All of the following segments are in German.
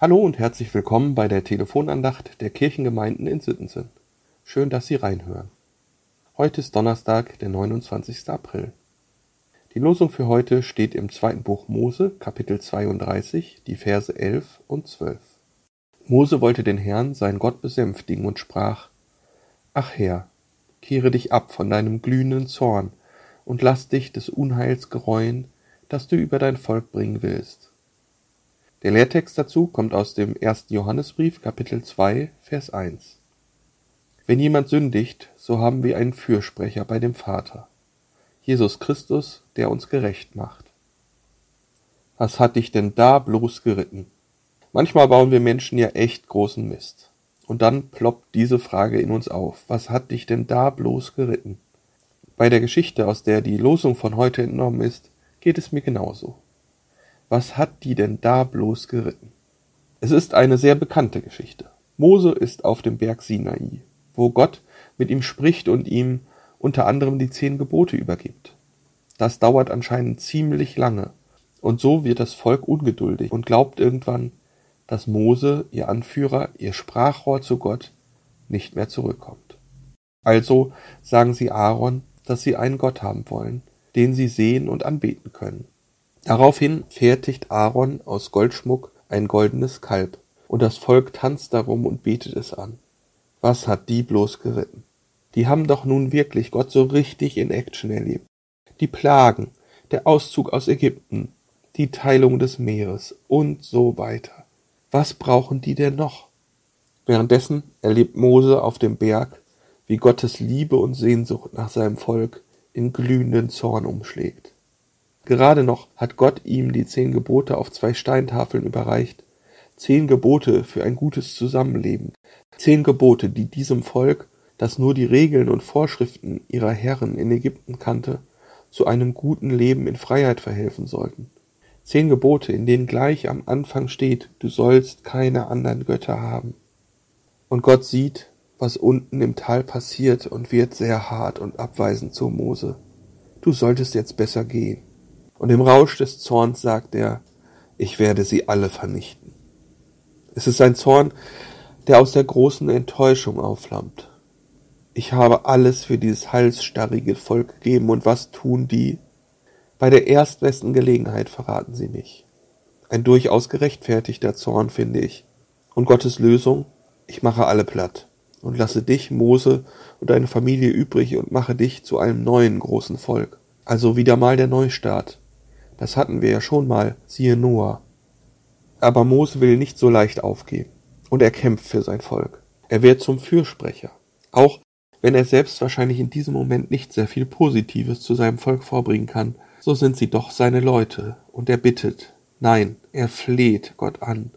Hallo und herzlich willkommen bei der Telefonandacht der Kirchengemeinden in Sittensen. Schön, dass Sie reinhören. Heute ist Donnerstag, der 29. April. Die Losung für heute steht im zweiten Buch Mose, Kapitel 32, die Verse 11 und 12. Mose wollte den Herrn, sein Gott, besänftigen und sprach, Ach Herr, kehre dich ab von deinem glühenden Zorn und lass dich des Unheils gereuen, das du über dein Volk bringen willst. Der Lehrtext dazu kommt aus dem ersten Johannesbrief, Kapitel 2, Vers 1. Wenn jemand sündigt, so haben wir einen Fürsprecher bei dem Vater, Jesus Christus, der uns gerecht macht. Was hat dich denn da bloß geritten? Manchmal bauen wir Menschen ja echt großen Mist. Und dann ploppt diese Frage in uns auf. Was hat dich denn da bloß geritten? Bei der Geschichte, aus der die Losung von heute entnommen ist, geht es mir genauso. Was hat die denn da bloß geritten? Es ist eine sehr bekannte Geschichte. Mose ist auf dem Berg Sinai, wo Gott mit ihm spricht und ihm unter anderem die zehn Gebote übergibt. Das dauert anscheinend ziemlich lange, und so wird das Volk ungeduldig und glaubt irgendwann, dass Mose, ihr Anführer, ihr Sprachrohr zu Gott, nicht mehr zurückkommt. Also sagen sie Aaron, dass sie einen Gott haben wollen, den sie sehen und anbeten können. Daraufhin fertigt Aaron aus Goldschmuck ein goldenes Kalb, und das Volk tanzt darum und betet es an. Was hat die bloß geritten? Die haben doch nun wirklich Gott so richtig in Action erlebt. Die Plagen, der Auszug aus Ägypten, die Teilung des Meeres und so weiter. Was brauchen die denn noch? Währenddessen erlebt Mose auf dem Berg, wie Gottes Liebe und Sehnsucht nach seinem Volk in glühenden Zorn umschlägt. Gerade noch hat Gott ihm die zehn Gebote auf zwei Steintafeln überreicht. Zehn Gebote für ein gutes Zusammenleben. Zehn Gebote, die diesem Volk, das nur die Regeln und Vorschriften ihrer Herren in Ägypten kannte, zu einem guten Leben in Freiheit verhelfen sollten. Zehn Gebote, in denen gleich am Anfang steht, du sollst keine anderen Götter haben. Und Gott sieht, was unten im Tal passiert und wird sehr hart und abweisend zu Mose. Du solltest jetzt besser gehen. Und im Rausch des Zorns sagt er, ich werde sie alle vernichten. Es ist ein Zorn, der aus der großen Enttäuschung aufflammt. Ich habe alles für dieses halsstarrige Volk gegeben, und was tun die? Bei der erstbesten Gelegenheit verraten sie mich. Ein durchaus gerechtfertigter Zorn, finde ich. Und Gottes Lösung? Ich mache alle platt und lasse dich, Mose, und deine Familie übrig und mache dich zu einem neuen großen Volk. Also wieder mal der Neustart. Das hatten wir ja schon mal, siehe Noah. Aber Mose will nicht so leicht aufgeben. Und er kämpft für sein Volk. Er wird zum Fürsprecher. Auch wenn er selbst wahrscheinlich in diesem Moment nicht sehr viel Positives zu seinem Volk vorbringen kann, so sind sie doch seine Leute. Und er bittet, nein, er fleht Gott an.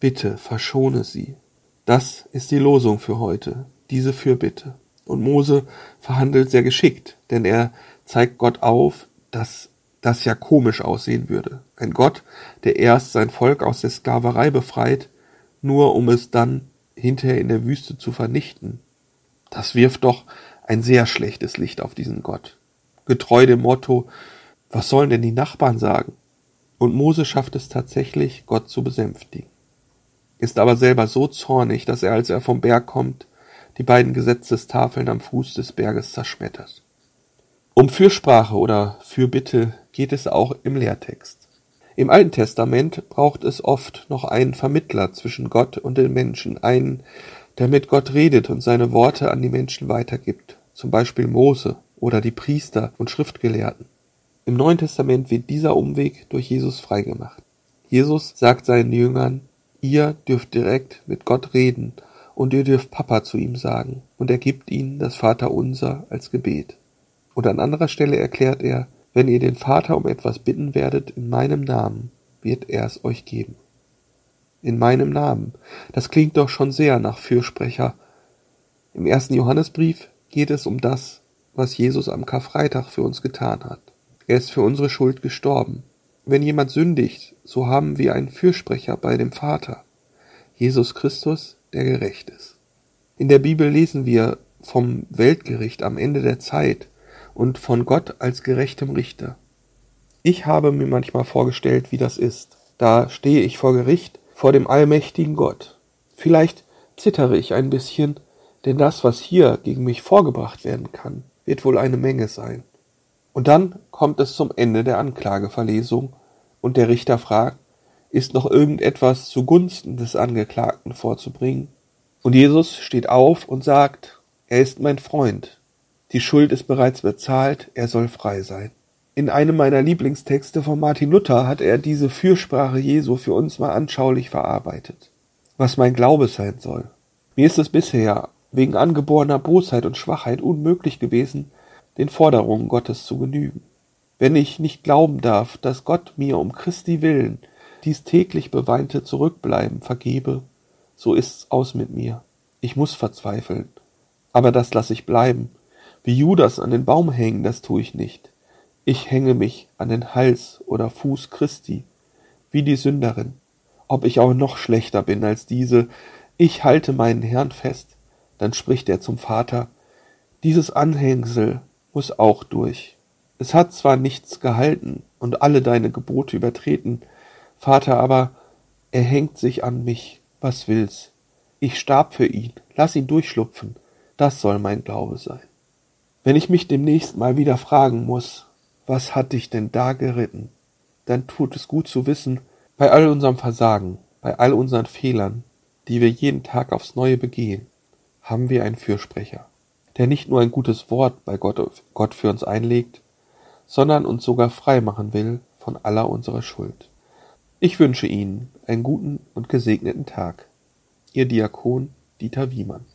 Bitte, verschone sie. Das ist die Losung für heute, diese Fürbitte. Und Mose verhandelt sehr geschickt, denn er zeigt Gott auf, dass das ja komisch aussehen würde. Ein Gott, der erst sein Volk aus der Sklaverei befreit, nur um es dann hinterher in der Wüste zu vernichten. Das wirft doch ein sehr schlechtes Licht auf diesen Gott. Getreu dem Motto, was sollen denn die Nachbarn sagen? Und Mose schafft es tatsächlich, Gott zu besänftigen. Ist aber selber so zornig, dass er, als er vom Berg kommt, die beiden Gesetzestafeln am Fuß des Berges zerschmettert. Um Fürsprache oder Fürbitte geht es auch im Lehrtext. Im Alten Testament braucht es oft noch einen Vermittler zwischen Gott und den Menschen, einen, der mit Gott redet und seine Worte an die Menschen weitergibt, zum Beispiel Mose oder die Priester und Schriftgelehrten. Im Neuen Testament wird dieser Umweg durch Jesus freigemacht. Jesus sagt seinen Jüngern, ihr dürft direkt mit Gott reden und ihr dürft Papa zu ihm sagen, und er gibt ihnen das Vaterunser als Gebet. Und an anderer Stelle erklärt er, wenn ihr den Vater um etwas bitten werdet in meinem Namen, wird er es euch geben. In meinem Namen. Das klingt doch schon sehr nach Fürsprecher. Im ersten Johannesbrief geht es um das, was Jesus am Karfreitag für uns getan hat. Er ist für unsere Schuld gestorben. Wenn jemand sündigt, so haben wir einen Fürsprecher bei dem Vater, Jesus Christus, der gerecht ist. In der Bibel lesen wir vom Weltgericht am Ende der Zeit, und von Gott als gerechtem Richter. Ich habe mir manchmal vorgestellt, wie das ist. Da stehe ich vor Gericht, vor dem allmächtigen Gott. Vielleicht zittere ich ein bisschen, denn das, was hier gegen mich vorgebracht werden kann, wird wohl eine Menge sein. Und dann kommt es zum Ende der Anklageverlesung und der Richter fragt, ist noch irgendetwas zugunsten des Angeklagten vorzubringen? Und Jesus steht auf und sagt, er ist mein Freund. Die Schuld ist bereits bezahlt, er soll frei sein. In einem meiner Lieblingstexte von Martin Luther hat er diese Fürsprache Jesu für uns mal anschaulich verarbeitet. Was mein Glaube sein soll. Mir ist es bisher wegen angeborener Bosheit und Schwachheit unmöglich gewesen, den Forderungen Gottes zu genügen. Wenn ich nicht glauben darf, dass Gott mir um Christi willen dies täglich beweinte Zurückbleiben vergebe, so ist's aus mit mir. Ich muss verzweifeln. Aber das lass ich bleiben. Wie Judas an den Baum hängen, das tu ich nicht. Ich hänge mich an den Hals oder Fuß Christi, wie die Sünderin. Ob ich auch noch schlechter bin als diese, ich halte meinen Herrn fest. Dann spricht er zum Vater, dieses Anhängsel muss auch durch. Es hat zwar nichts gehalten und alle deine Gebote übertreten, Vater aber, er hängt sich an mich, was will's. Ich starb für ihn, lass ihn durchschlupfen, das soll mein Glaube sein. Wenn ich mich demnächst mal wieder fragen muss, was hat dich denn da geritten, dann tut es gut zu wissen, bei all unserem Versagen, bei all unseren Fehlern, die wir jeden Tag aufs Neue begehen, haben wir einen Fürsprecher, der nicht nur ein gutes Wort bei Gott, Gott für uns einlegt, sondern uns sogar frei machen will von aller unserer Schuld. Ich wünsche Ihnen einen guten und gesegneten Tag. Ihr Diakon Dieter Wiemann